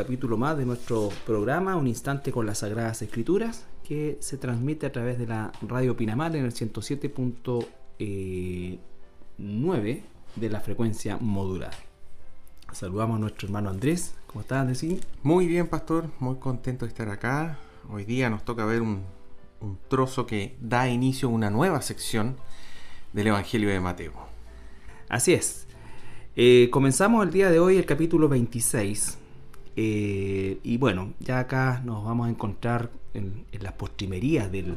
capítulo más de nuestro programa, Un Instante con las Sagradas Escrituras, que se transmite a través de la Radio Pinamar en el 107.9 eh, de la frecuencia modular. Saludamos a nuestro hermano Andrés. ¿Cómo estás, Andrés? Muy bien, pastor. Muy contento de estar acá. Hoy día nos toca ver un, un trozo que da inicio a una nueva sección del Evangelio de Mateo. Así es. Eh, comenzamos el día de hoy el capítulo 26. Eh, y bueno, ya acá nos vamos a encontrar en, las postrimerías del,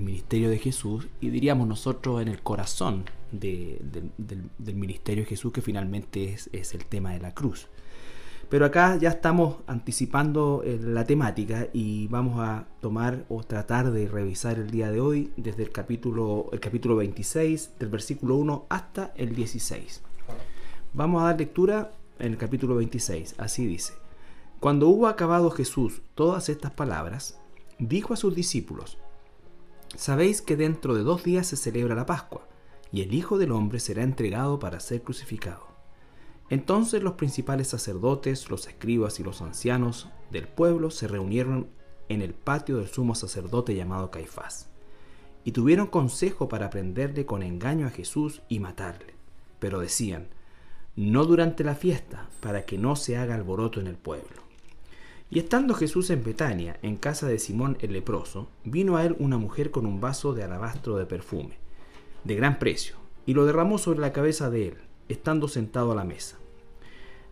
ministerio de Jesús y diríamos nosotros en el corazón del, ministerio de Jesús que finalmente es, es, el tema de la cruz. Pero acá ya estamos anticipando eh, la temática y vamos a tomar o tratar de revisar el día de hoy desde el capítulo, el capítulo 26, del versículo 1 hasta el 16. Vamos a dar lectura en el capítulo 26. Así dice. Cuando hubo acabado Jesús todas estas palabras, dijo a sus discípulos, Sabéis que dentro de dos días se celebra la Pascua, y el Hijo del Hombre será entregado para ser crucificado. Entonces los principales sacerdotes, los escribas y los ancianos del pueblo se reunieron en el patio del sumo sacerdote llamado Caifás, y tuvieron consejo para prenderle con engaño a Jesús y matarle. Pero decían, no durante la fiesta, para que no se haga alboroto en el pueblo. Y estando Jesús en Betania, en casa de Simón el leproso, vino a él una mujer con un vaso de alabastro de perfume, de gran precio, y lo derramó sobre la cabeza de él, estando sentado a la mesa.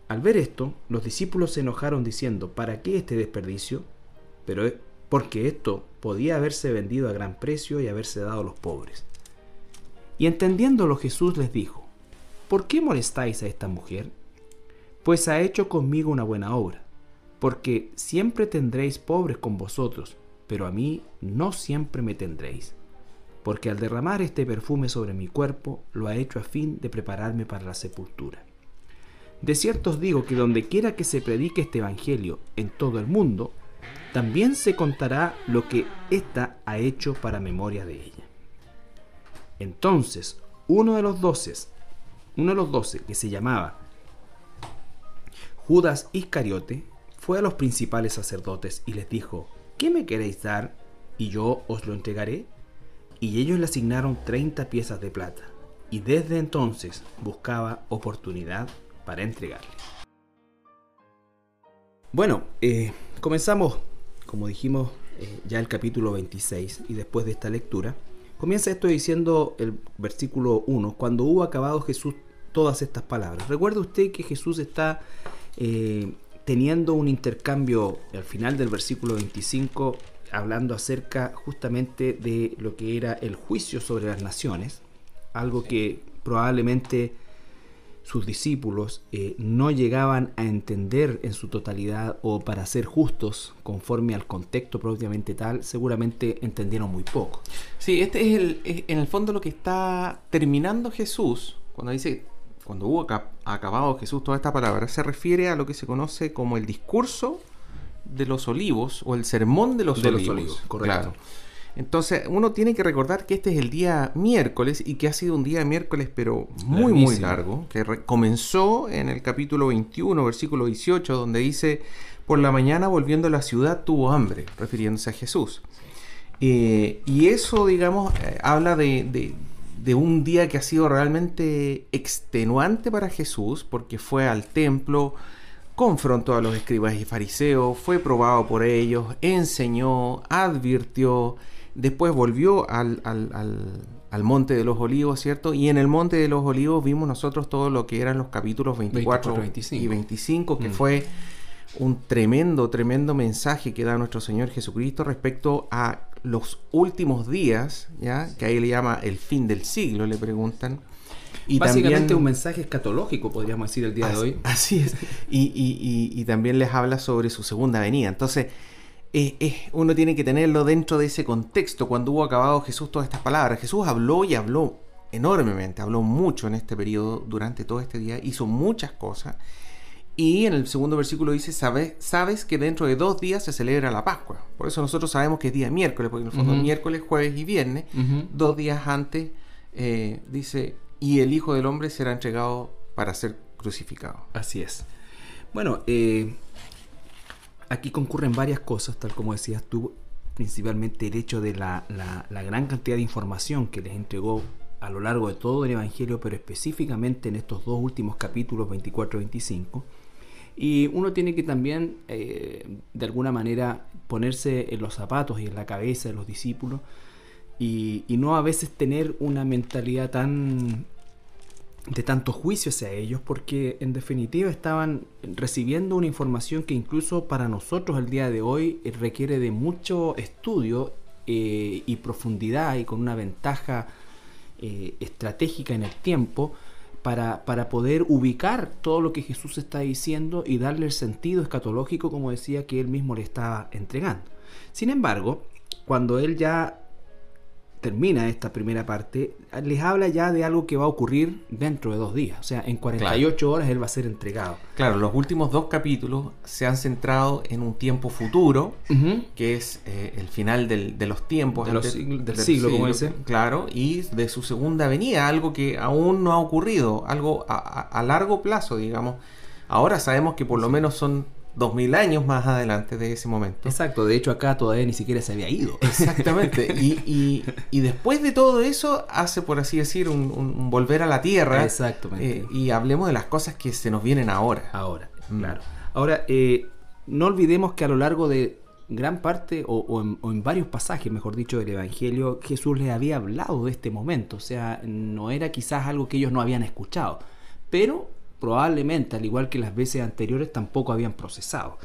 Al ver esto, los discípulos se enojaron diciendo, ¿para qué este desperdicio? Pero porque esto podía haberse vendido a gran precio y haberse dado a los pobres. Y entendiéndolo Jesús les dijo, ¿por qué molestáis a esta mujer? Pues ha hecho conmigo una buena obra, porque siempre tendréis pobres con vosotros, pero a mí no siempre me tendréis, porque al derramar este perfume sobre mi cuerpo lo ha hecho a fin de prepararme para la sepultura. De cierto os digo que donde quiera que se predique este Evangelio en todo el mundo, también se contará lo que ésta ha hecho para memoria de ella. Entonces, uno de los doces, uno de los doce, que se llamaba Judas Iscariote, fue a los principales sacerdotes y les dijo, ¿qué me queréis dar? Y yo os lo entregaré. Y ellos le asignaron 30 piezas de plata, y desde entonces buscaba oportunidad para entregarle. Bueno, eh, comenzamos, como dijimos, eh, ya el capítulo 26, y después de esta lectura, comienza esto diciendo el versículo 1, cuando hubo acabado Jesús todas estas palabras. Recuerde usted que Jesús está eh, teniendo un intercambio al final del versículo 25, hablando acerca justamente de lo que era el juicio sobre las naciones, algo que probablemente sus discípulos eh, no llegaban a entender en su totalidad o para ser justos conforme al contexto propiamente tal, seguramente entendieron muy poco. Sí, este es, el, es en el fondo lo que está terminando Jesús cuando dice cuando hubo acabado Jesús toda esta palabra, se refiere a lo que se conoce como el discurso de los olivos o el sermón de los olivos. correcto. Entonces, uno tiene que recordar que este es el día miércoles y que ha sido un día miércoles, pero muy, muy largo, que comenzó en el capítulo 21, versículo 18, donde dice: Por la mañana volviendo a la ciudad tuvo hambre, refiriéndose a Jesús. Eh, y eso, digamos, eh, habla de de un día que ha sido realmente extenuante para Jesús, porque fue al templo, confrontó a los escribas y fariseos, fue probado por ellos, enseñó, advirtió, después volvió al, monte de los olivos, ¿cierto? Y en el monte de los olivos vimos nosotros todo lo que eran los capítulos 24, y 25, que mm. fue un tremendo, tremendo mensaje que da nuestro Señor Jesucristo respecto a los últimos días, ¿ya? que ahí le llama el fin del siglo, le preguntan. Y Básicamente un mensaje escatológico, podríamos decir, el día de hoy. Así es. Y, también les habla sobre su segunda venida. Entonces, uno tiene que tenerlo dentro de ese contexto. Cuando hubo acabado Jesús todas estas palabras, Jesús habló y habló enormemente, habló mucho en este periodo, durante todo este día, hizo muchas cosas. Y en el segundo versículo dice, sabes, sabes que dentro de dos días se celebra la Pascua. Por eso nosotros sabemos que es día miércoles, porque en el fondo miércoles, jueves y viernes, dos días antes, eh, dice, y el Hijo del Hombre será entregado para ser crucificado. Así es. Bueno, eh, aquí concurren varias cosas, tal como decías tú, principalmente el hecho de la, la, gran cantidad de información que les entregó a lo largo de todo el Evangelio, pero específicamente en estos dos últimos capítulos 24 y 25. Y uno tiene que también, eh, de alguna manera, ponerse en los zapatos y en la cabeza de los discípulos y, no a veces tener una mentalidad tan de tanto juicio hacia ellos porque en definitiva estaban recibiendo una información que incluso para nosotros el día de hoy requiere de mucho estudio eh, y profundidad y con una ventaja eh, estratégica en el tiempo para, poder ubicar todo lo que Jesús está diciendo y darle el sentido escatológico como decía que él mismo le estaba entregando. Sin embargo, cuando él ya termina esta primera parte, les habla ya de algo que va a ocurrir dentro de dos días. O sea, en 48 horas él va a ser entregado. Claro, los últimos dos capítulos se han centrado en un tiempo futuro, que es eh, el final de los tiempos. del, siglo, como dice. Claro, y de su segunda venida, algo que aún no ha ocurrido, algo a largo plazo, digamos. Ahora sabemos que por lo menos son dos mil años más adelante de ese momento. Exacto, de hecho acá todavía ni siquiera se había ido. Exactamente, y, y, después de todo eso hace, por así decir, un, volver a la tierra. Exactamente. Eh, y hablemos de las cosas que se nos vienen ahora. Ahora, mm. claro. Ahora, eh, no olvidemos que a lo largo de gran parte, o, en, o, en, varios pasajes, mejor dicho, del Evangelio, Jesús les había hablado de este momento. O sea, no era quizás algo que ellos no habían escuchado, pero probablemente, al igual que las veces anteriores, tampoco habían procesado.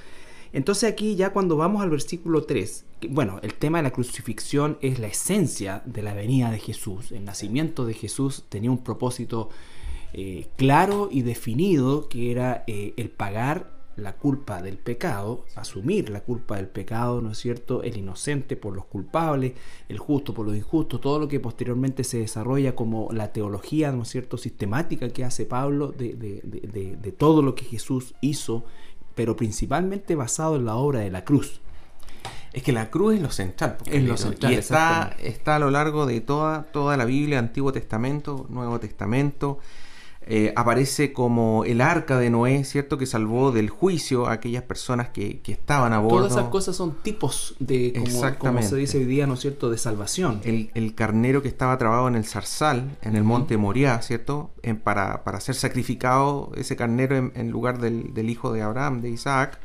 Entonces aquí ya cuando vamos al versículo 3, bueno, el tema de la crucifixión es la esencia de la venida de Jesús. El nacimiento de Jesús tenía un propósito eh, claro y definido que era eh, el pagar la culpa del pecado, asumir la culpa del pecado, ¿no es cierto? El inocente por los culpables, el justo por los injustos, todo lo que posteriormente se desarrolla como la teología, ¿no es cierto?, sistemática que hace Pablo de, de, todo lo que Jesús hizo, pero principalmente basado en la obra de la cruz. Es que la cruz es lo central. Es lo central. Y está, está a lo largo de toda, toda la Biblia, Antiguo Testamento, Nuevo Testamento. Eh, aparece como el arca de Noé, ¿cierto? Que salvó del juicio a aquellas personas que, estaban a bordo. Todas esas cosas son tipos de, como, se dice hoy día, ¿no es cierto?, de salvación. El, carnero que estaba trabado en el zarzal, en el monte Moriah, ¿cierto? para, ser sacrificado ese carnero en, lugar del, hijo de Abraham, de Isaac.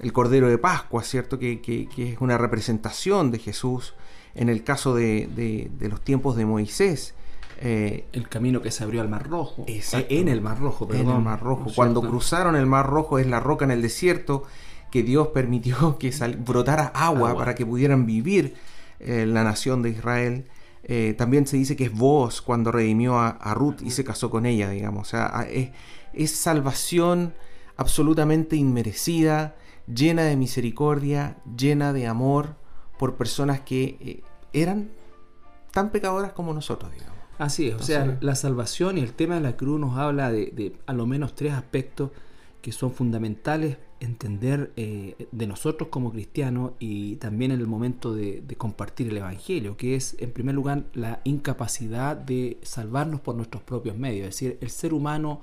El cordero de Pascua, ¿cierto? Que, es una representación de Jesús. En el caso de los tiempos de Moisés, eh, el camino que se abrió al Mar Rojo. Eh, en el Mar Rojo, perdón. En el Mar Rojo. Cuando cruzaron el Mar Rojo es la roca en el desierto que Dios permitió que brotara agua, para que pudieran vivir eh, la nación de Israel. también se dice que es vos cuando redimió a, Ruth y se casó con ella, digamos. O sea, es salvación absolutamente inmerecida, llena de misericordia, llena de amor por personas que eran tan pecadoras como nosotros, digamos. Así es, o sea, la salvación y el tema de la cruz nos habla de, a lo menos tres aspectos que son fundamentales entender eh, de nosotros como cristianos y también en el momento de, compartir el Evangelio, que es en primer lugar la incapacidad de salvarnos por nuestros propios medios, es decir, el ser humano,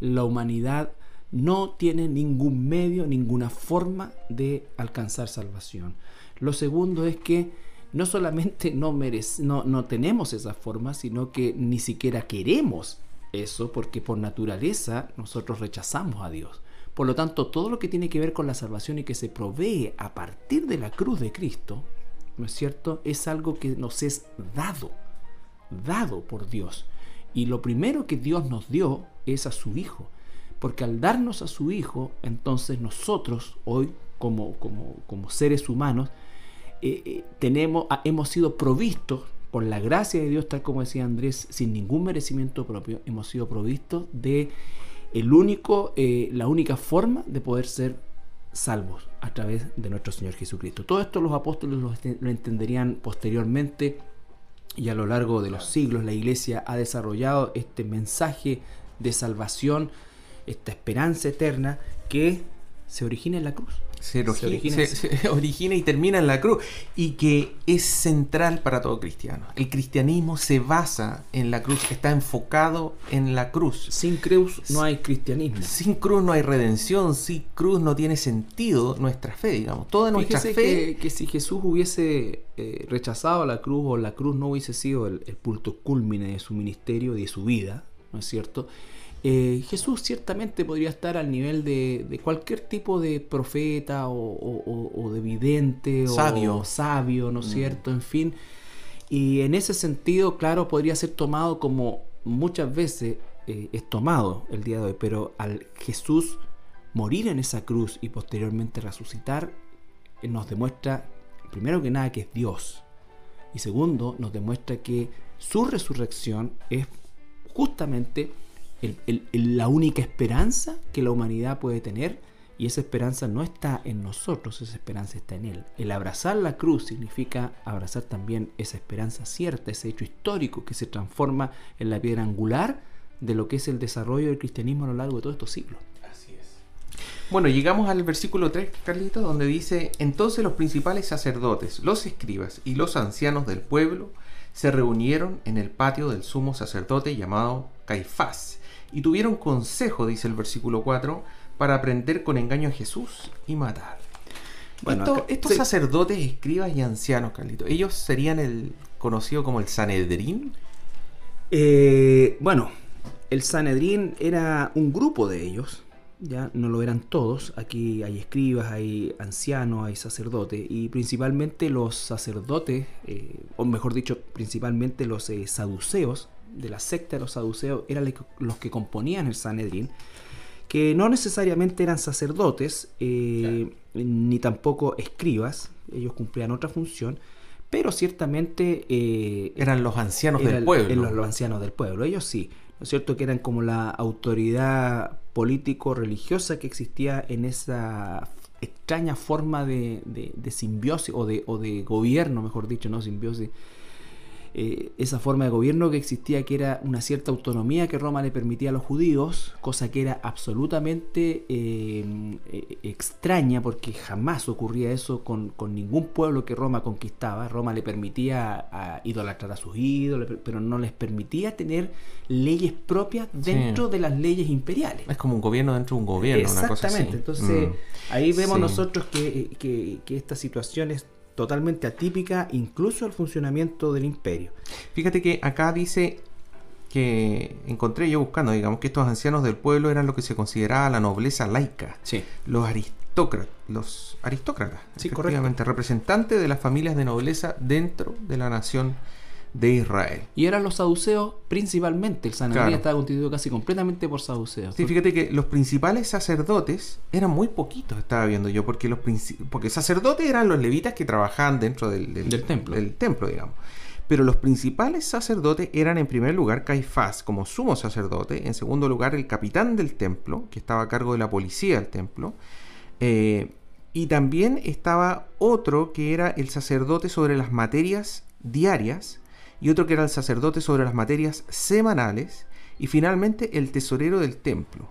la humanidad no tiene ningún medio, ninguna forma de alcanzar salvación. Lo segundo es que no solamente no, no, no tenemos esa forma, sino que ni siquiera queremos eso, porque por naturaleza nosotros rechazamos a Dios. Por lo tanto, todo lo que tiene que ver con la salvación y que se provee a partir de la cruz de Cristo, ¿no es cierto? Es algo que nos es dado, dado por Dios. Y lo primero que Dios nos dio es a su Hijo. Porque al darnos a su Hijo, entonces nosotros, hoy, como, como, como seres humanos, eh, eh, tenemos, ah, hemos sido provistos por la gracia de Dios, tal como decía Andrés, sin ningún merecimiento propio, hemos sido provistos de el único, eh, la única forma de poder ser salvos a través de nuestro Señor Jesucristo. Todo esto los apóstoles lo, lo entenderían posteriormente y a lo largo de los siglos la iglesia ha desarrollado este mensaje de salvación, esta esperanza eterna que se origina en la cruz. Se, origina, y termina en la cruz. Y que es central para todo cristiano. El cristianismo se basa en la cruz, está enfocado en la cruz. Sin cruz no hay cristianismo. Sin cruz no hay redención, sin cruz no tiene sentido nuestra fe, digamos. Toda nuestra fe. Que, si Jesús hubiese eh, rechazado la cruz o la cruz no hubiese sido el, el punto culmine de su ministerio y de su vida, ¿no es cierto? Eh, Jesús ciertamente podría estar al nivel de, cualquier tipo de profeta o, de vidente sabio. o sabio, ¿no es mm. cierto? En fin. Y en ese sentido, claro, podría ser tomado como muchas veces eh, es tomado el día de hoy, pero al Jesús morir en esa cruz y posteriormente resucitar, eh, nos demuestra, primero que nada, que es Dios. Y segundo, nos demuestra que su resurrección es justamente la única esperanza que la humanidad puede tener y esa esperanza no está en nosotros, esa esperanza está en Él. El abrazar la cruz significa abrazar también esa esperanza cierta, ese hecho histórico que se transforma en la piedra angular de lo que es el desarrollo del cristianismo a lo largo de todos estos siglos. Así es. Bueno, llegamos al versículo 3, Carlito, donde dice, entonces los principales sacerdotes, los escribas y los ancianos del pueblo se reunieron en el patio del sumo sacerdote llamado Caifás y tuvieron consejo, dice el versículo 4, para aprender con engaño a Jesús y matar. Bueno, estos sacerdotes, escribas y ancianos, Carlito, ¿ellos serían el conocido como el Sanedrín? Eh, bueno, el Sanedrín era un grupo de ellos, ya no lo eran todos. Aquí hay escribas, hay ancianos, hay sacerdotes, y principalmente los sacerdotes, eh, o mejor dicho, principalmente los eh, saduceos, de la secta de los saduceos eran los que componían el Sanedrín, que no necesariamente eran sacerdotes, eh, ni tampoco escribas, ellos cumplían otra función, pero ciertamente eh, eran los ancianos del pueblo. Los, los, ancianos del pueblo, ellos sí, ¿no es cierto? Que eran como la autoridad político-religiosa que existía en esa extraña forma de, de, simbiosis o de, o de gobierno, mejor dicho, no simbiosis, eh, esa forma de gobierno que existía, que era una cierta autonomía que Roma le permitía a los judíos, cosa que era absolutamente eh, eh, extraña porque jamás ocurría eso con, ningún pueblo que Roma conquistaba. Roma le permitía idolatrar a sus ídolos, pero no les permitía tener leyes propias dentro de las leyes imperiales. Es como un gobierno dentro de un gobierno. Exactamente, entonces mm. ahí vemos nosotros que, que, que esta situación es totalmente atípica incluso al funcionamiento del imperio. Fíjate que acá dice que encontré yo buscando, digamos que estos ancianos del pueblo eran lo que se consideraba la nobleza laica, sí. los aristócratas, los aristócratas, sí, efectivamente, representantes de las familias de nobleza dentro de la nación de Israel. Y eran los saduceos principalmente. El Sanedrín estaba constituido casi completamente por saduceos. Sí, fíjate que los principales sacerdotes eran muy poquitos, estaba viendo yo, porque los porque sacerdotes eran los levitas que trabajaban dentro del, templo. del templo, digamos. Pero los principales sacerdotes eran en primer lugar Caifás como sumo sacerdote, en segundo lugar el capitán del templo, que estaba a cargo de la policía del templo, eh, y también estaba otro que era el sacerdote sobre las materias diarias, y otro que era el sacerdote sobre las materias semanales, y finalmente el tesorero del templo.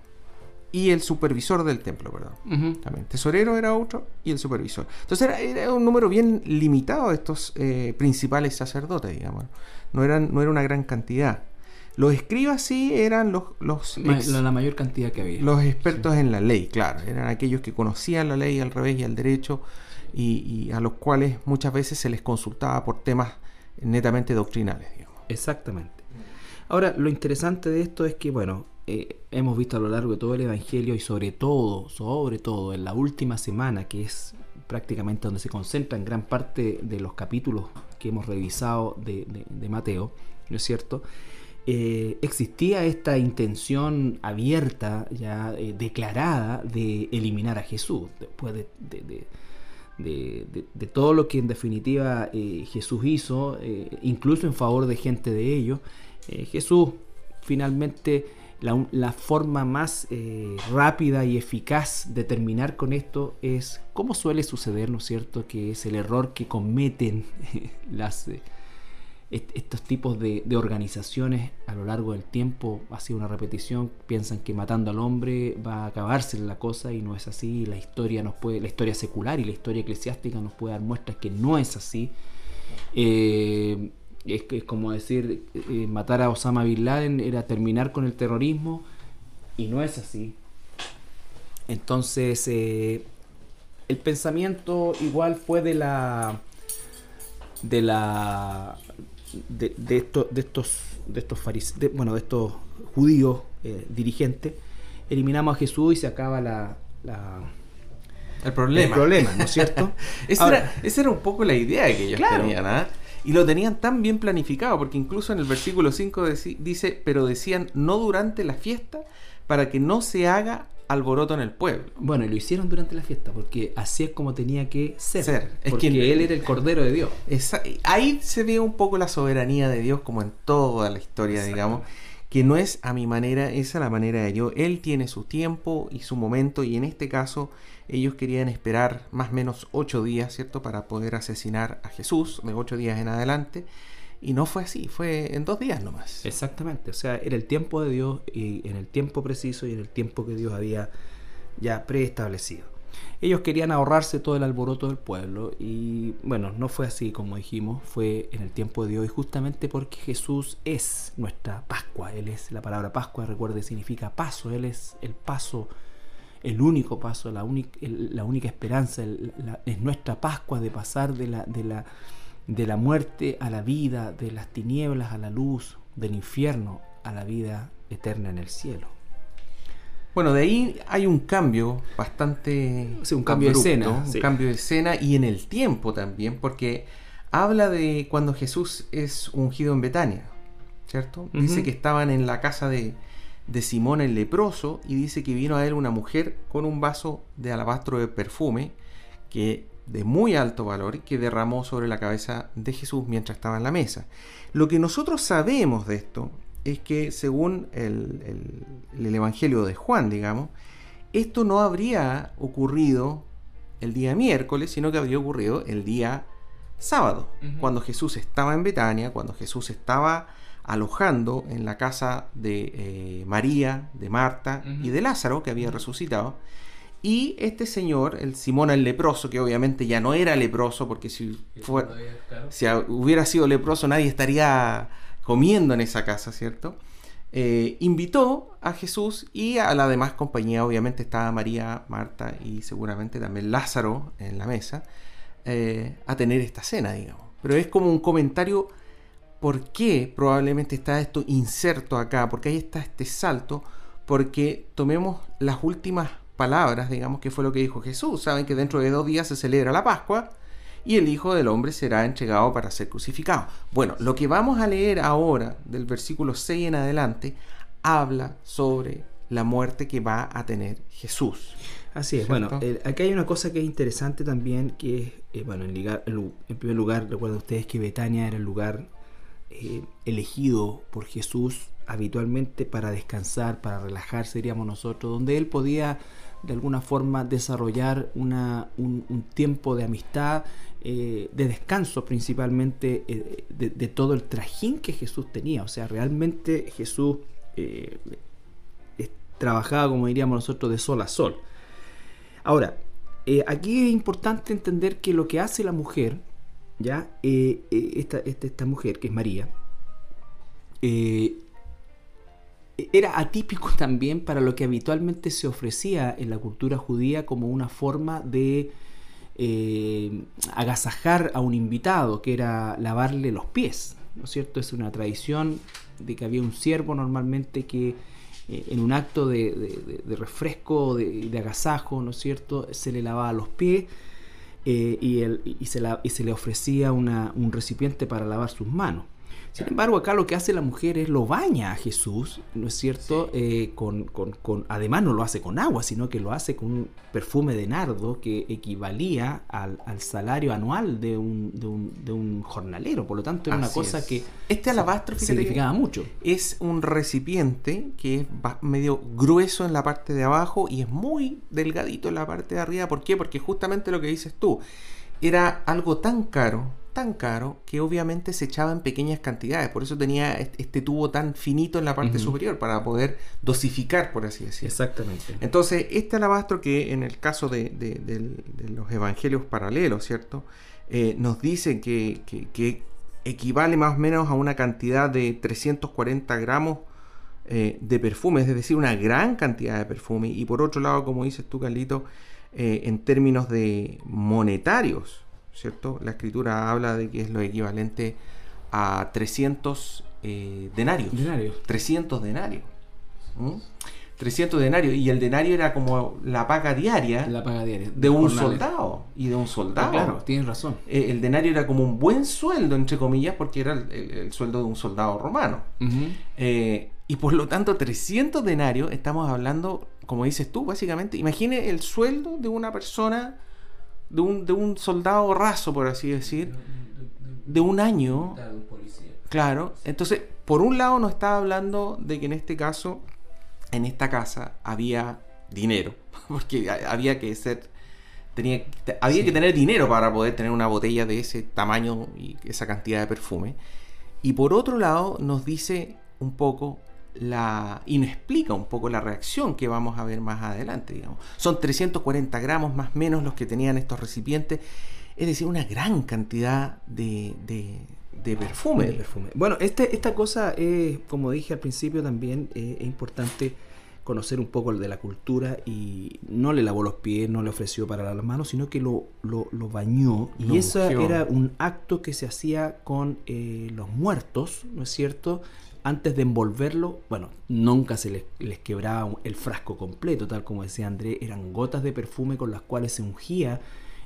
Y el supervisor del templo, perdón. También. Tesorero era otro y el supervisor. Entonces era, un número bien limitado de estos eh, principales sacerdotes, digamos. No, eran, no era una gran cantidad. Los escribas sí eran los... los la, mayor cantidad que había. Los expertos en la ley, claro. Eran aquellos que conocían la ley al revés y al derecho y, y, a los cuales muchas veces se les consultaba por temas netamente doctrinales. Digamos. Exactamente. Ahora, lo interesante de esto es que, bueno, eh, hemos visto a lo largo de todo el Evangelio y sobre todo, sobre todo en la última semana, que es prácticamente donde se concentra en gran parte de los capítulos que hemos revisado de, Mateo, ¿no es cierto? Eh, existía esta intención abierta, ya eh, declarada, de eliminar a Jesús, después de de, todo lo que en definitiva eh, Jesús hizo, eh, incluso en favor de gente de ellos. Eh, Jesús finalmente la, forma más rápida y eficaz de terminar con esto es, como suele suceder, ¿no es cierto?, que es el error que cometen las... estos tipos de, organizaciones a lo largo del tiempo ha sido una repetición, piensan que matando al hombre va a acabarse la cosa y no es así, la historia nos puede, la historia secular y la historia eclesiástica nos puede dar muestras que no es así. Eh, es, es, como decir, eh, matar a Osama Bin Laden era terminar con el terrorismo y no es así. Entonces, eh, el pensamiento igual fue de la de la de, de, esto, de estos de estos bueno de estos judíos eh, dirigentes eliminamos a Jesús y se acaba la, el problema. El problema, ¿no es cierto? esa, era, un poco la idea que ellos tenían, ¿ah? Y lo tenían tan bien planificado, porque incluso en el versículo 5 dice, pero decían, no durante la fiesta, para que no se haga alboroto en el pueblo. Bueno, y lo hicieron durante la fiesta, porque así es como tenía que ser. Es porque él era el Cordero de Dios. ahí se ve un poco la soberanía de Dios, como en toda la historia, digamos, que no es a mi manera, es a la manera de Dios. Él tiene su tiempo y su momento, y en este caso ellos querían esperar más o menos ocho días, ¿cierto?, para poder asesinar a Jesús, de ocho días en adelante. Y no fue así, fue en dos días nomás. Exactamente, o sea, era el tiempo de Dios y en el tiempo preciso y en el tiempo que Dios había ya preestablecido. Ellos querían ahorrarse todo el alboroto del pueblo y bueno, no fue así como dijimos, fue en el tiempo de Dios y justamente porque Jesús es nuestra Pascua, Él es la palabra Pascua, recuerde, significa paso, Él es el paso, el único paso, la, única, la única esperanza, es nuestra Pascua de pasar de la... De la de la muerte a la vida, de las tinieblas a la luz, del infierno a la vida eterna en el cielo. Bueno, de ahí hay un cambio bastante... un cambio de escena. Un cambio de escena y en el tiempo también, porque habla de cuando Jesús es ungido en Betania, ¿cierto? Dice que estaban en la casa de, de Simón el leproso y dice que vino a él una mujer con un vaso de alabastro de perfume que de muy alto valor que derramó sobre la cabeza de Jesús mientras estaba en la mesa. Lo que nosotros sabemos de esto es que según el, Evangelio de Juan, digamos, esto no habría ocurrido el día miércoles, sino que habría ocurrido el día sábado, cuando Jesús estaba en Betania, cuando Jesús estaba alojando en la casa de eh, María, de Marta y de Lázaro, que había resucitado. Y este señor, el Simón el leproso, que obviamente ya no era leproso, porque si, si hubiera sido leproso nadie estaría comiendo en esa casa, ¿cierto? Eh, invitó a Jesús y a la demás compañía, obviamente estaba María, Marta y seguramente también Lázaro en la mesa, eh, a tener esta cena, digamos. Pero es como un comentario, ¿por qué probablemente está esto inserto acá? Porque ahí está este salto, porque tomemos las últimas palabras, digamos, que fue lo que dijo Jesús. Saben que dentro de dos días se celebra la Pascua y el Hijo del Hombre será entregado para ser crucificado. Bueno, lo que vamos a leer ahora, del versículo 6 en adelante, habla sobre la muerte que va a tener Jesús. Así es. Bueno, aquí hay una cosa que es interesante también, que es, eh, bueno, en, en, primer lugar, recuerden ustedes que Betania era el lugar eh, elegido por Jesús habitualmente para descansar, para relajarse, diríamos nosotros, donde él podía de alguna forma desarrollar una, un, tiempo de amistad, eh, de descanso principalmente eh, de, todo el trajín que Jesús tenía. O sea, realmente Jesús eh, trabajaba, como diríamos nosotros, de sol a sol. Ahora, aquí es importante entender que lo que hace la mujer, ya, esta, esta, esta, mujer que es María, era atípico también para lo que habitualmente se ofrecía en la cultura judía como una forma de eh, agasajar a un invitado, que era lavarle los pies. ¿No es cierto? Es una tradición de que había un siervo normalmente que eh, en un acto de, refresco, de, de, agasajo, ¿no es cierto?, se le lavaba los pies eh, y, se y, se le ofrecía un recipiente para lavar sus manos. Sin embargo, acá lo que hace la mujer es lo baña a Jesús, ¿no es cierto? Eh, con, además no lo hace con agua, sino que lo hace con un perfume de nardo que equivalía al, salario anual de un, de, un, jornalero. Por lo tanto, era una cosa que este alabastro significaba mucho. Es un recipiente que es medio grueso en la parte de abajo y es muy delgadito en la parte de arriba. ¿Por qué? Porque justamente lo que dices tú, era algo tan caro tan caro que obviamente se echaba en pequeñas cantidades. Por eso tenía este tubo tan finito en la parte superior para poder dosificar, por así decirlo. Exactamente. Entonces, este alabastro que en el caso de, los evangelios paralelos, ¿cierto? Eh, nos dice que, que, equivale más o menos a una cantidad de 340 gramos eh, de perfume, es decir, una gran cantidad de perfume. Y por otro lado, como dices tú, Carlito, eh, en términos de monetarios, ¿cierto? La escritura habla de que es lo equivalente a 300 eh, denarios. 300 denarios. 300 denarios. Y el denario era como la paga diaria, la paga diaria de un soldado. Y de un soldado. Ah, claro, tienes razón. Eh, el denario era como un buen sueldo, entre comillas, porque era el, sueldo de un soldado romano. Eh, y por lo tanto, 300 denarios, estamos hablando, como dices tú, básicamente, imagine el sueldo de una persona, de un, de un soldado raso, por así decir, de un año. Claro, entonces, por un lado nos está hablando de que en este caso en esta casa había dinero, porque había que ser, tenía, había que tener dinero para poder tener una botella de ese tamaño y esa cantidad de perfume. Y por otro lado nos dice un poco la y nos explica un poco la reacción que vamos a ver más adelante, digamos. Son 340 gramos más o menos los que tenían estos recipientes, es decir, una gran cantidad de, de perfume. perfume. Bueno, este, esta cosa es, como dije al principio también, eh, es importante conocer un poco de la cultura y no le lavó los pies, no le ofreció para las manos, sino que lo, lo, bañó. y eso era un acto que se hacía con eh, los muertos, ¿no es cierto? Antes de envolverlo, bueno, nunca se les, les, quebraba el frasco completo, tal como decía André, eran gotas de perfume con las cuales se ungía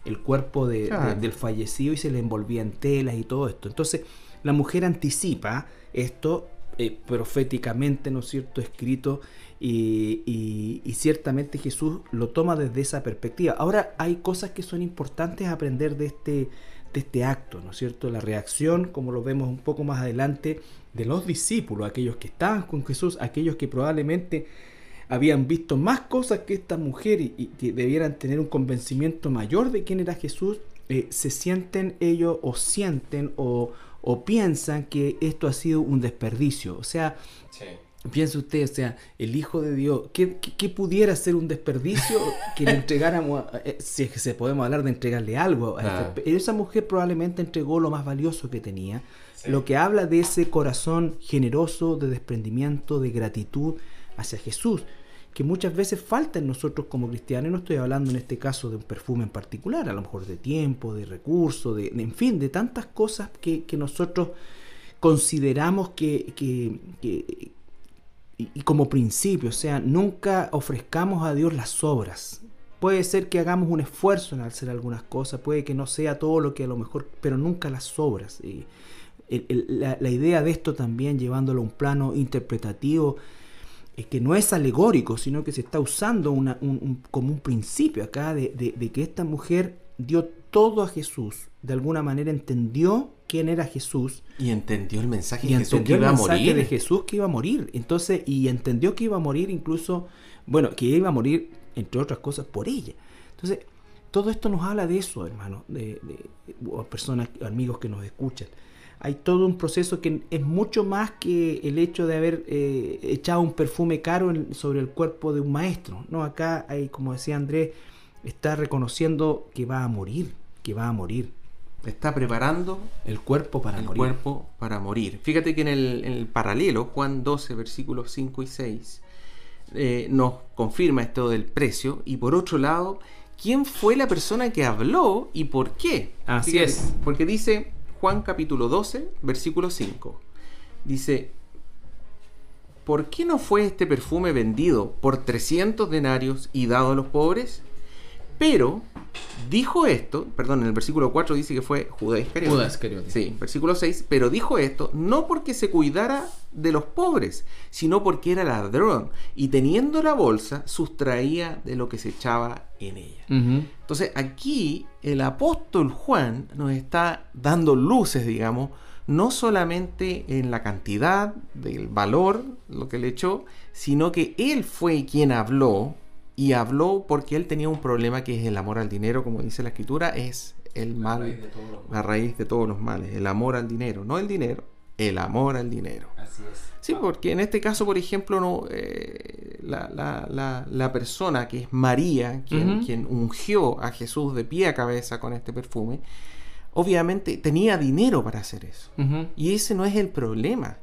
el cuerpo del fallecido y se le envolvía en telas y todo esto. Entonces, la mujer anticipa esto eh, proféticamente, ¿no es cierto?, escrito y, ciertamente Jesús lo toma desde esa perspectiva. Ahora hay cosas que son importantes aprender de este, de este acto, ¿no es cierto? La reacción, como lo vemos un poco más adelante, de los discípulos, aquellos que estaban con Jesús, aquellos que probablemente habían visto más cosas que esta mujer y, que debieran tener un convencimiento mayor de quién era Jesús, eh, se sienten ellos o sienten o, piensan que esto ha sido un desperdicio. O sea, piensa usted, o sea, el Hijo de Dios, ¿qué, pudiera ser un desperdicio que le entregáramos, eh, si es que se podemos hablar de entregarle algo? Este esa mujer probablemente entregó lo más valioso que tenía, lo que habla de ese corazón generoso, de desprendimiento, de gratitud hacia Jesús que muchas veces falta en nosotros como cristianos. Y no estoy hablando en este caso de un perfume en particular, a lo mejor de tiempo, de recursos, de, en fin, de tantas cosas que, nosotros consideramos que, y, como principio, o sea, nunca ofrezcamos a Dios las obras. Puede ser que hagamos un esfuerzo en hacer algunas cosas, puede que no sea todo lo que a lo mejor, pero nunca las obras. Y la, idea de esto también, llevándolo a un plano interpretativo, es que no es alegórico, sino que se está usando como un principio acá de, que esta mujer dio todo a Jesús, de alguna manera entendió quién era Jesús. Y entendió el mensaje, y entendió el mensaje de Jesús que iba a morir. Entonces, y entendió que iba a morir incluso, bueno, que iba a morir, entre otras cosas, por ella. Entonces, todo esto nos habla de eso, hermano, de, de personas, amigos que nos escuchan hay todo un proceso que es mucho más que el hecho de haber eh, echado un perfume caro sobre el cuerpo de un maestro. No, acá hay, como decía Andrés, está reconociendo que va a morir, que va a morir. Está preparando el cuerpo para el morir. cuerpo para morir. Fíjate que en el, paralelo, Juan 12, versículos 5 y 6, eh, nos confirma esto del precio. Y por otro lado, ¿quién fue la persona que habló y por qué? Así es. Porque dice, Juan capítulo 12, versículo 5. Dice, ¿por qué no fue este perfume vendido por 300 denarios y dado a los pobres? Pero dijo esto, perdón, en el versículo 4 dice que fue Judas Iscariote. Judas Iscariote. Sí, versículo 6, pero dijo esto no porque se cuidara de los pobres, sino porque era ladrón y teniendo la bolsa sustraía de lo que se echaba en ella. Entonces aquí el apóstol Juan nos está dando luces, digamos, no solamente en la cantidad del valor, lo que le echó, sino que él fue quien habló y habló porque él tenía un problema que es el amor al dinero, como dice la escritura, es el mal, la raíz de todos los males, el amor al dinero, no el dinero, el amor al dinero. Así es. Sí, porque en este caso, por ejemplo, no, eh, la, persona que es María, quien, quien ungió a Jesús de pie a cabeza con este perfume, obviamente tenía dinero para hacer eso. Y ese no es el problema.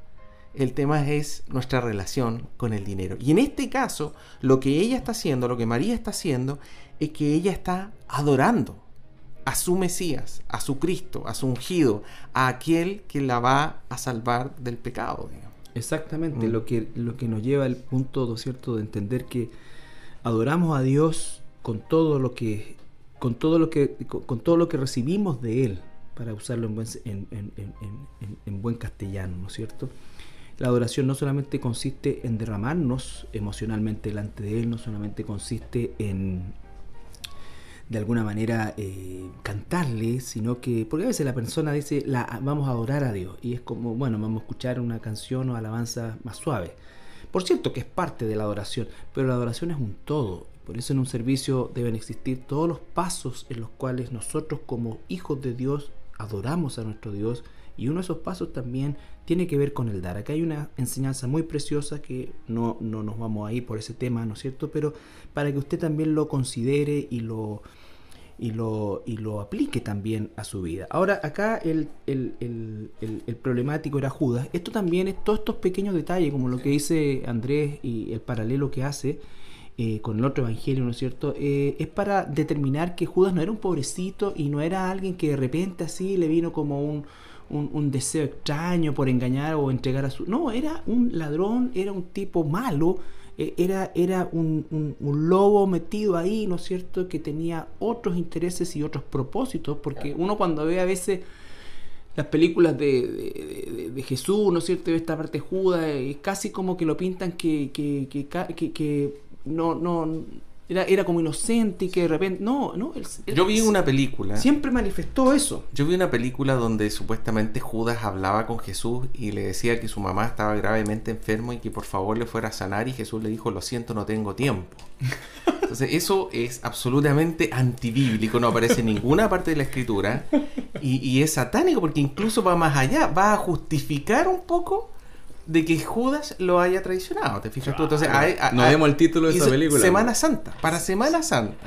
El tema es nuestra relación con el dinero. Y en este caso, lo que ella está haciendo, lo que María está haciendo, es que ella está adorando a su Mesías, a su Cristo, a su ungido, a aquel que la va a salvar del pecado. Exactamente, mm. lo, que, lo que nos lleva al punto, cierto?, de entender que adoramos a Dios con todo lo que, con todo lo que, con, todo lo que recibimos de Él, para usarlo en buen, en buen castellano, ¿no es cierto? La adoración no solamente consiste en derramarnos emocionalmente delante de Él, no solamente consiste en de alguna manera eh, cantarle, sino que, porque a veces la persona dice, la, vamos a adorar a Dios, y es como, bueno, vamos a escuchar una canción o alabanza más suave. Por cierto que es parte de la adoración, pero la adoración es un todo. Por eso en un servicio deben existir todos los pasos en los cuales nosotros como hijos de Dios adoramos a nuestro Dios y uno de esos pasos también tiene que ver con el dar. Acá hay una enseñanza muy preciosa que no, no nos vamos a ir por ese tema, ¿no es cierto? Pero para que usted también lo considere y lo, y lo, y lo aplique también a su vida. Ahora, acá el, el, problemático era Judas. Esto también es todos estos pequeños detalles, como lo que dice Andrés y el paralelo que hace. Eh, con el otro evangelio, ¿no es cierto? Eh, es para determinar que Judas no era un pobrecito y no era alguien que de repente así le vino como un, un, deseo extraño por engañar o entregar a su... No, era un ladrón, era un tipo malo, eh, era, era un, lobo metido ahí, ¿no es cierto?, que tenía otros intereses y otros propósitos, porque uno cuando ve a veces las películas de, de, Jesús, ¿no es cierto?, esta parte juda, es casi como que lo pintan que, que, que, que no, no era, era como inocente y que de repente. No, no. Yo vi una película. Siempre manifestó eso. Yo vi una película donde supuestamente Judas hablaba con Jesús y le decía que su mamá estaba gravemente enfermo y que por favor le fuera a sanar. Y Jesús le dijo: Lo siento, no tengo tiempo. Entonces, eso es absolutamente antibíblico. No aparece en ninguna parte de la escritura. Y, y es satánico porque incluso va más allá. Va a justificar un poco de que Judas lo haya traicionado. ¿Te fijas tú? Entonces, no vemos el título de esa película. Semana Santa, para Semana Santa.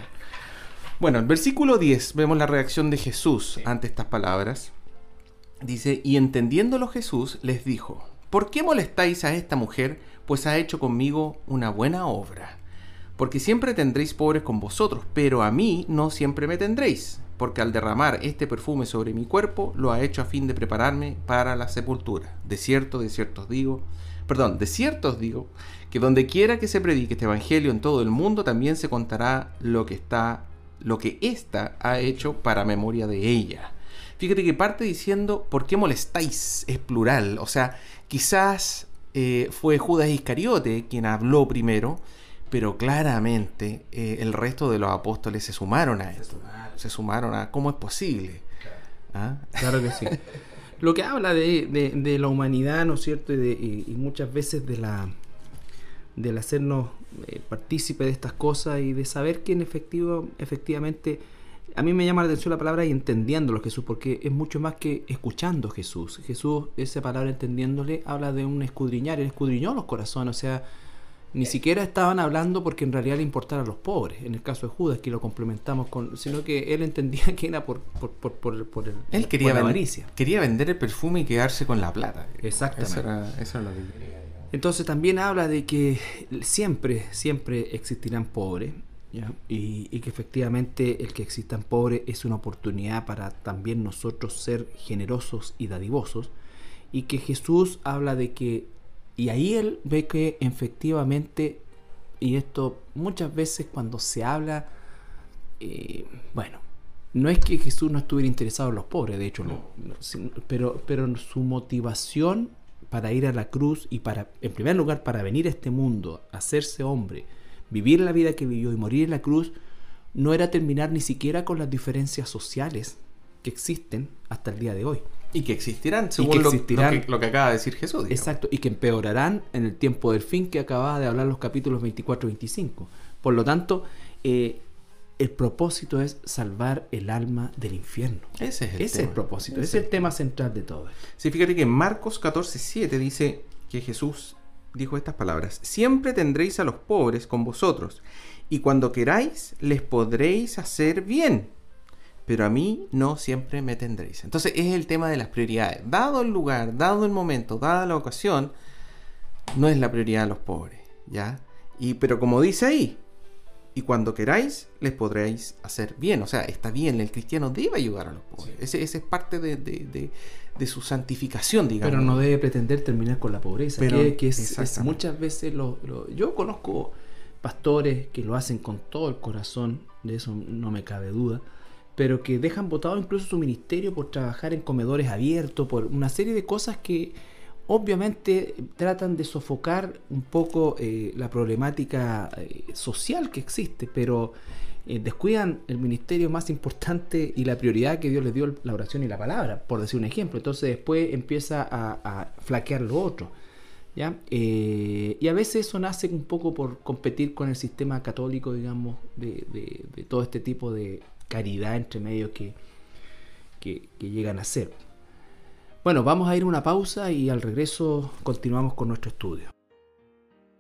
Bueno, en versículo 10 vemos la reacción de Jesús ante estas palabras. Dice, y entendiéndolo Jesús les dijo, ¿por qué molestáis a esta mujer? Pues ha hecho conmigo una buena obra. Porque siempre tendréis pobres con vosotros, pero a mí no siempre me tendréis porque al derramar este perfume sobre mi cuerpo lo ha hecho a fin de prepararme para la sepultura. De cierto, de cierto os digo, perdón, de cierto os digo, que donde quiera que se predique este evangelio en todo el mundo también se contará lo que está, lo que ésta ha hecho para memoria de ella. Fíjate que parte diciendo, ¿por qué molestáis? Es plural, o sea, quizás eh, fue Judas Iscariote quien habló primero, pero claramente eh, el resto de los apóstoles se sumaron a esto se sumaron a cómo es posible. ¿Ah? Claro que sí. Lo que habla de, la humanidad, ¿no es cierto? Y, muchas veces de la del hacernos eh, partícipe de estas cosas y de saber que en efectivo, efectivamente, a mí me llama la atención la palabra y entendiéndolo Jesús, porque es mucho más que escuchando Jesús. Jesús, esa palabra entendiéndole, habla de un escudriñar, él escudriñó los corazones, o sea, ni siquiera estaban hablando porque en realidad le importara a los pobres, en el caso de Judas, que lo complementamos con, sino que él entendía que era por, por, por, por, el, él quería la avaricia. Quería vender el perfume y quedarse con la plata. Exactamente. Eso era, lo que quería. Entonces también habla de que siempre, siempre existirán pobres, Y, y, que efectivamente el que existan pobres es una oportunidad para también nosotros ser generosos y dadivosos, y que Jesús habla de que y ahí él ve que efectivamente, y esto muchas veces cuando se habla, eh, bueno, no es que Jesús no estuviera interesado en los pobres, de hecho, no. pero, pero su motivación para ir a la cruz y para, en primer lugar, para venir a este mundo, hacerse hombre, vivir la vida que vivió y morir en la cruz, no era terminar ni siquiera con las diferencias sociales que existen hasta el día de hoy. Y que existirán, según lo, que, acaba de decir Jesús. Exacto, y que empeorarán en el tiempo del fin que acababa de hablar los capítulos 24 y 25. Por lo tanto, eh, el propósito es salvar el alma del infierno. Ese es el, ese el propósito, ese es el tema central de todo. Sí, fíjate que en Marcos 14, 7 dice que Jesús dijo estas palabras, siempre tendréis a los pobres con vosotros, y cuando queráis les podréis hacer bien, pero a mí no siempre me tendréis. Entonces es el tema de las prioridades. Dado el lugar, dado el momento, dada la ocasión, no es la prioridad de los pobres, ¿ya? Y, pero como dice ahí, y cuando queráis les podréis hacer bien. O sea, está bien, el cristiano debe ayudar a los pobres. Ese, es parte de, su santificación, digamos. Pero no debe pretender terminar con la pobreza, pero, que, es, muchas veces lo, Yo conozco pastores que lo hacen con todo el corazón, de eso no me cabe duda, pero que dejan votado incluso su ministerio por trabajar en comedores abiertos, por una serie de cosas que obviamente tratan de sofocar un poco eh, la problemática eh, social que existe, pero eh, descuidan el ministerio más importante y la prioridad que Dios les dio la oración y la palabra, por decir un ejemplo. Entonces después empieza a, flaquear lo otro. ¿ya? y a veces eso nace un poco por competir con el sistema católico, digamos, de, todo este tipo de caridad entre medios que, que llegan a ser. Bueno, vamos a ir a una pausa y al regreso continuamos con nuestro estudio.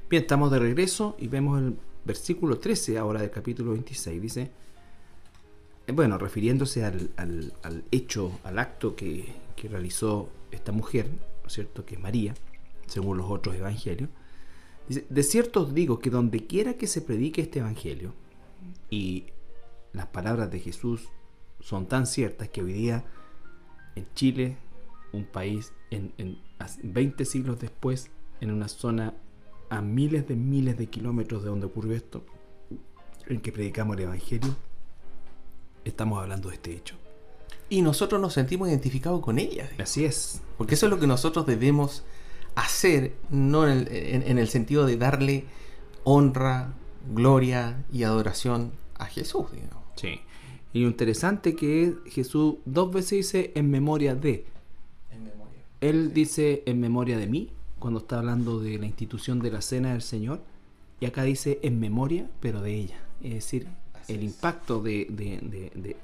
Bien, estamos de regreso y vemos el versículo 13 ahora del capítulo 26. Dice, eh, bueno, refiriéndose al, hecho, al acto que, realizó esta mujer, ¿no es cierto?, que es María, según los otros evangelios. Dice, de cierto os digo que donde quiera que se predique este evangelio, y las palabras de Jesús son tan ciertas que hoy día en Chile un país en, 20 siglos después, en una zona a miles de miles de kilómetros de donde ocurrió esto, en que predicamos el Evangelio, estamos hablando de este hecho. Y nosotros nos sentimos identificados con ella. Así es. Porque eso es lo que nosotros debemos hacer, no en el, sentido de darle honra, gloria y adoración a Jesús. Sí. Y lo interesante que Jesús dos veces dice en memoria de él dice en memoria de mí, cuando está hablando de la institución de la cena del Señor, y acá dice en memoria, pero de ella. Es decir, el impacto de,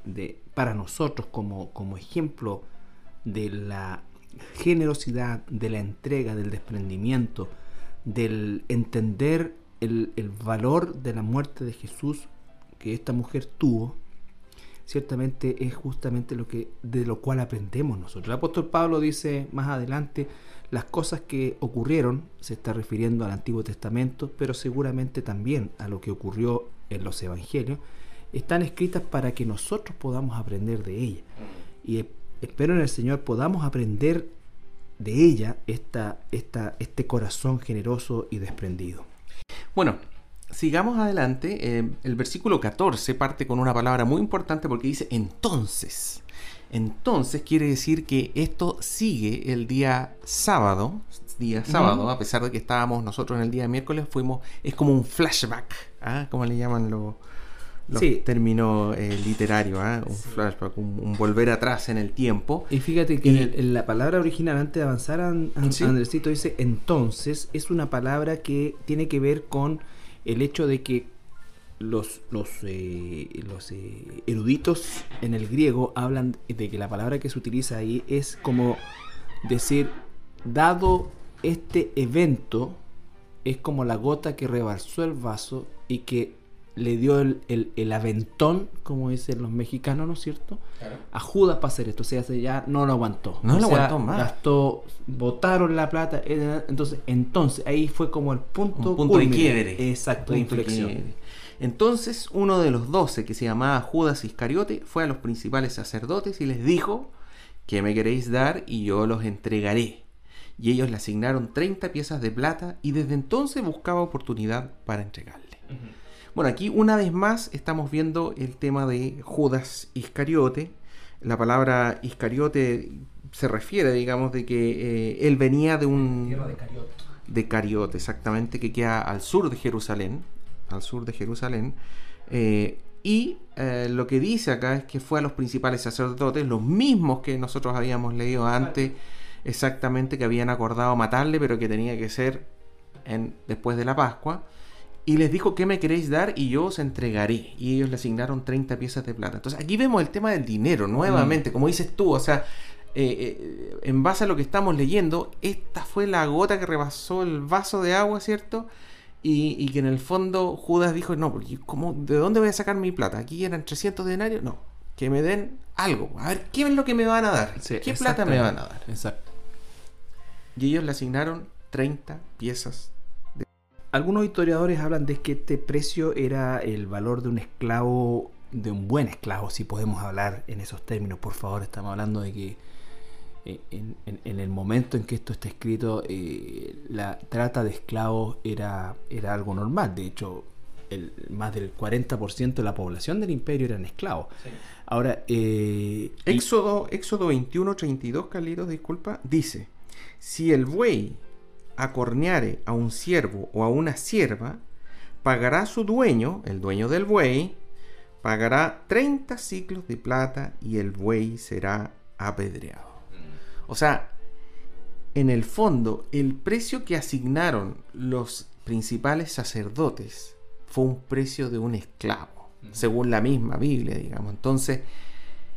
para nosotros como, como ejemplo de la generosidad, de la entrega, del desprendimiento, del entender el, el, valor de la muerte de Jesús que esta mujer tuvo ciertamente es justamente lo que de lo cual aprendemos nosotros. El apóstol Pablo dice más adelante las cosas que ocurrieron, se está refiriendo al Antiguo Testamento, pero seguramente también a lo que ocurrió en los evangelios, están escritas para que nosotros podamos aprender de ella. Y espero en el Señor podamos aprender de ella esta, esta, este corazón generoso y desprendido. Bueno, sigamos adelante. Eh, el versículo 14 parte con una palabra muy importante porque dice entonces. Entonces quiere decir que esto sigue el día sábado, día sábado, a pesar de que estábamos nosotros en el día miércoles, fuimos, es como un flashback, ¿ah? como le llaman los, términos eh, literarios, ¿ah? un flashback, un, volver atrás en el tiempo. Y fíjate que en la palabra original, antes de avanzar, Andresito dice entonces, es una palabra que tiene que ver con el hecho de que los, los, eh, eh, eruditos en el griego hablan de que la palabra que se utiliza ahí es como decir, dado este evento, es como la gota que rebalsó el vaso y que le dio el, aventón, como dicen los mexicanos, ¿no es cierto? A Judas para hacer esto. O sea, ya no lo aguantó. No lo aguantó más. Gastó, botaron la plata. Eh, entonces, entonces, ahí fue como el punto, punto de quiebre. Exacto, de inflexión. Entonces, uno de los doce, que se llamaba Judas Iscariote, fue a los principales sacerdotes y les dijo: ¿Qué me queréis dar? Y yo los entregaré. Y ellos le asignaron 30 piezas de plata y desde entonces buscaba oportunidad para entregarle. Bueno, aquí una vez más estamos viendo el tema de Judas Iscariote. La palabra Iscariote se refiere, digamos, de que eh, él venía de un... Tierra de Cariote. De Cariote, exactamente, que queda al sur de Jerusalén. Al sur de Jerusalén. Eh, y eh, lo que dice acá es que fue a los principales sacerdotes, los mismos que nosotros habíamos leído antes, exactamente que habían acordado matarle, pero que tenía que ser en, después de la Pascua y les dijo, ¿qué me queréis dar? Y yo os entregaré. Y ellos le asignaron 30 piezas de plata. Entonces aquí vemos el tema del dinero, nuevamente, mm. como dices tú, o sea, eh, eh, en base a lo que estamos leyendo, esta fue la gota que rebasó el vaso de agua, ¿cierto? Y, que en el fondo Judas dijo, no, porque ¿cómo, ¿de dónde voy a sacar mi plata? ¿Aquí eran 300 denarios? No, que me den algo. A ver, ¿qué es lo que me van a dar? ¿Qué plata me van a dar? Exacto. Y ellos le asignaron 30 piezas algunos historiadores hablan de que este precio era el valor de un esclavo, de un buen esclavo, si podemos hablar en esos términos. Por favor, estamos hablando de que eh, en, el momento en que esto está escrito, eh, la trata de esclavos era, era algo normal. De hecho, el, más del 40% de la población del imperio eran esclavos. Ahora, eh, Éxodo, Éxodo 21, 32, Carlitos, disculpa, dice, si el buey acorneare a un siervo o a una sierva, pagará su dueño, el dueño del buey, pagará 30 ciclos de plata y el buey será apedreado. Mm. O sea, en el fondo, el precio que asignaron los principales sacerdotes fue un precio de un esclavo, mm. según la misma Biblia, digamos. Entonces,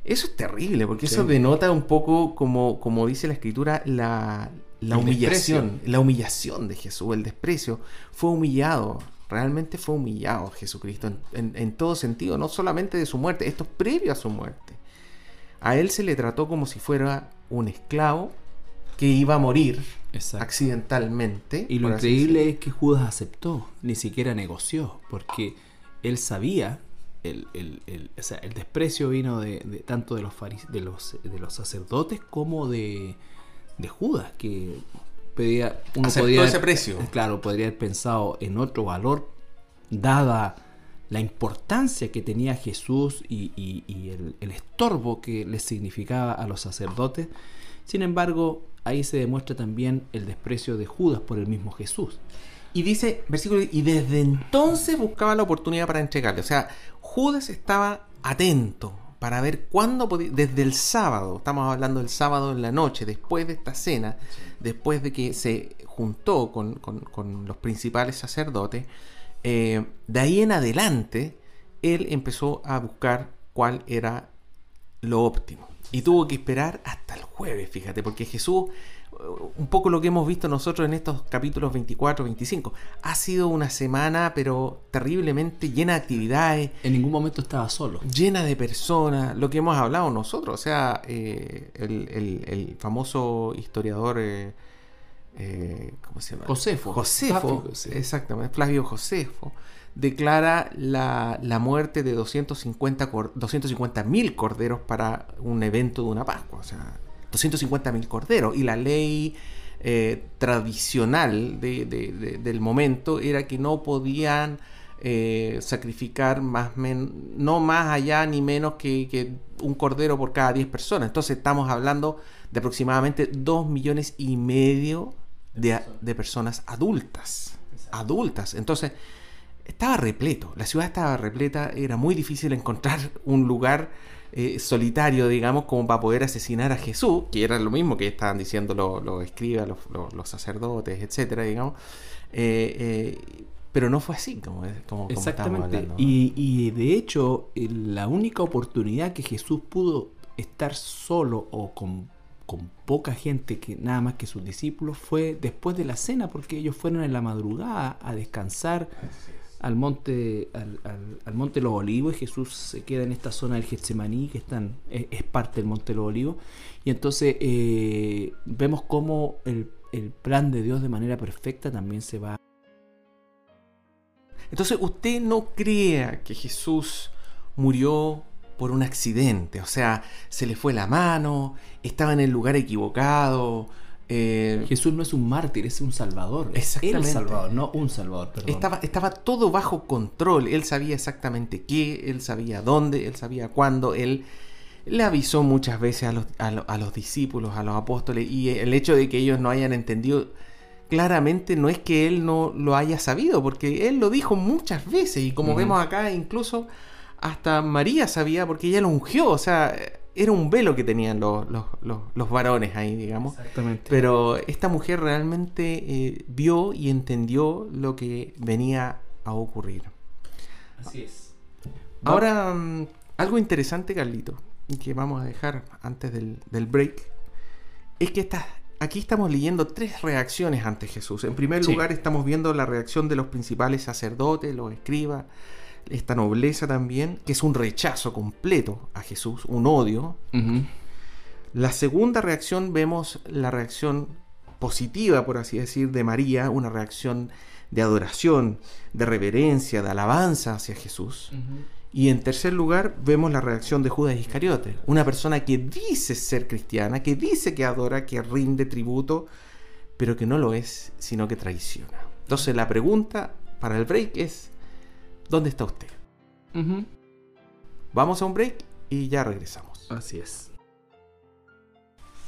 eso es terrible, porque eso denota un poco, como, como dice la escritura, la, la humillación, la humillación de Jesús, el desprecio, fue humillado, realmente fue humillado Jesucristo en, todo sentido, no solamente de su muerte, esto es previo a su muerte. A él se le trató como si fuera un esclavo que iba a morir accidentalmente. Y lo increíble es que Judas aceptó, ni siquiera negoció, porque él sabía, el, el, desprecio vino de, tanto de los, de, los, de los sacerdotes como de de Judas, que pedía, uno podía ese precio. Claro, podría haber pensado en otro valor, dada la importancia que tenía Jesús y, el, estorbo que le significaba a los sacerdotes. Sin embargo, ahí se demuestra también el desprecio de Judas por el mismo Jesús. Y dice, versículo, y desde entonces buscaba la oportunidad para entregarle. O sea, Judas estaba atento, para ver cuándo podía, desde el sábado, estamos hablando del sábado en la noche, después de esta cena, después de que se juntó con, los principales sacerdotes, eh, de ahí en adelante, él empezó a buscar cuál era lo óptimo. Y tuvo que esperar hasta el jueves, fíjate, porque Jesús un poco lo que hemos visto nosotros en estos capítulos 24, 25. Ha sido una semana, pero terriblemente llena de actividades. En ningún momento estaba solo. Llena de personas, lo que hemos hablado nosotros. O sea, eh, el, famoso historiador, eh, eh, ¿cómo se llama? Josefo. Josefo, exactamente, Flavio Josefo, declara la, la muerte de 250 mil corderos para un evento de una Pascua. O sea, 250 mil corderos. Y la ley eh, tradicional del momento era que no podían eh, sacrificar más no más allá ni menos que, un cordero por cada 10 personas. Entonces estamos hablando de aproximadamente 2 millones y medio de, personas adultas. Adultas. Entonces estaba repleto. La ciudad estaba repleta. Era muy difícil encontrar un lugar eh, solitario, digamos, como para poder asesinar a Jesús, que era lo mismo que estaban diciendo los, los escribas, los, sacerdotes, etcétera, digamos. Eh, eh, pero no fue así, como, como, Exactamente. y, y, de hecho, la única oportunidad que Jesús pudo estar solo o con, con poca gente, que nada más que sus discípulos, fue después de la cena, porque ellos fueron en la madrugada a descansar al monte, al, monte Los Olivos y Jesús se queda en esta zona del Getsemaní, que están, es, parte del monte Los Olivos. Y entonces eh, vemos cómo el, el plan de Dios de manera perfecta también se va. Entonces usted no crea que Jesús murió por un accidente, o sea, se le fue la mano, estaba en el lugar equivocado, eh, Jesús no es un mártir, es un salvador. Exactamente. El salvador, no un salvador, Estaba, estaba todo bajo control. Él sabía exactamente qué, él sabía dónde, él sabía cuándo. Él le avisó muchas veces a los, a, los discípulos, a los apóstoles, y el hecho de que ellos no hayan entendido claramente no es que él no lo haya sabido, porque él lo dijo muchas veces, y como vemos acá, incluso hasta María sabía, porque ella lo ungió, o sea, era un velo que tenían los, los, varones ahí, digamos. Exactamente. Pero esta mujer realmente eh, vio y entendió lo que venía a ocurrir. Así es. Ahora, mm, algo interesante, Carlito, que vamos a dejar antes del, break, es que aquí estamos leyendo tres reacciones ante Jesús. En primer lugar, estamos viendo la reacción de los principales sacerdotes, los escribas, esta nobleza también, que es un rechazo completo a Jesús, un odio. La segunda reacción vemos la reacción positiva, por así decir, de María, una reacción de adoración, de reverencia, de alabanza hacia Jesús. Y en tercer lugar, vemos la reacción de Judas Iscariote, una persona que dice ser cristiana, que dice que adora, que rinde tributo, pero que no lo es, sino que traiciona. Entonces la pregunta para el break es, ¿dónde está usted? Vamos a un break y ya regresamos. Así es.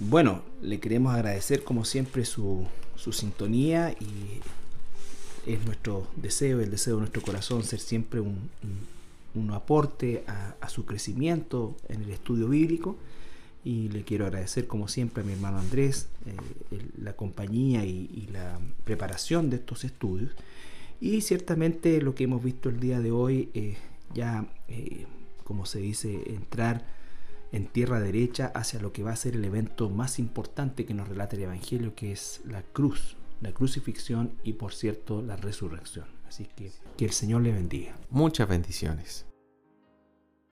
Bueno, le queremos agradecer como siempre su, su sintonía y es nuestro deseo, el deseo de nuestro corazón ser siempre un, un, aporte a, su crecimiento en el estudio bíblico. Y le quiero agradecer como siempre a mi hermano Andrés eh, la compañía y, la preparación de estos estudios. Y ciertamente lo que hemos visto el día de hoy, es ya, eh, como se dice, entrar en tierra derecha hacia lo que va a ser el evento más importante que nos relata el Evangelio, que es la cruz, la crucifixión y por cierto la resurrección. Así que que el Señor le bendiga. Muchas bendiciones.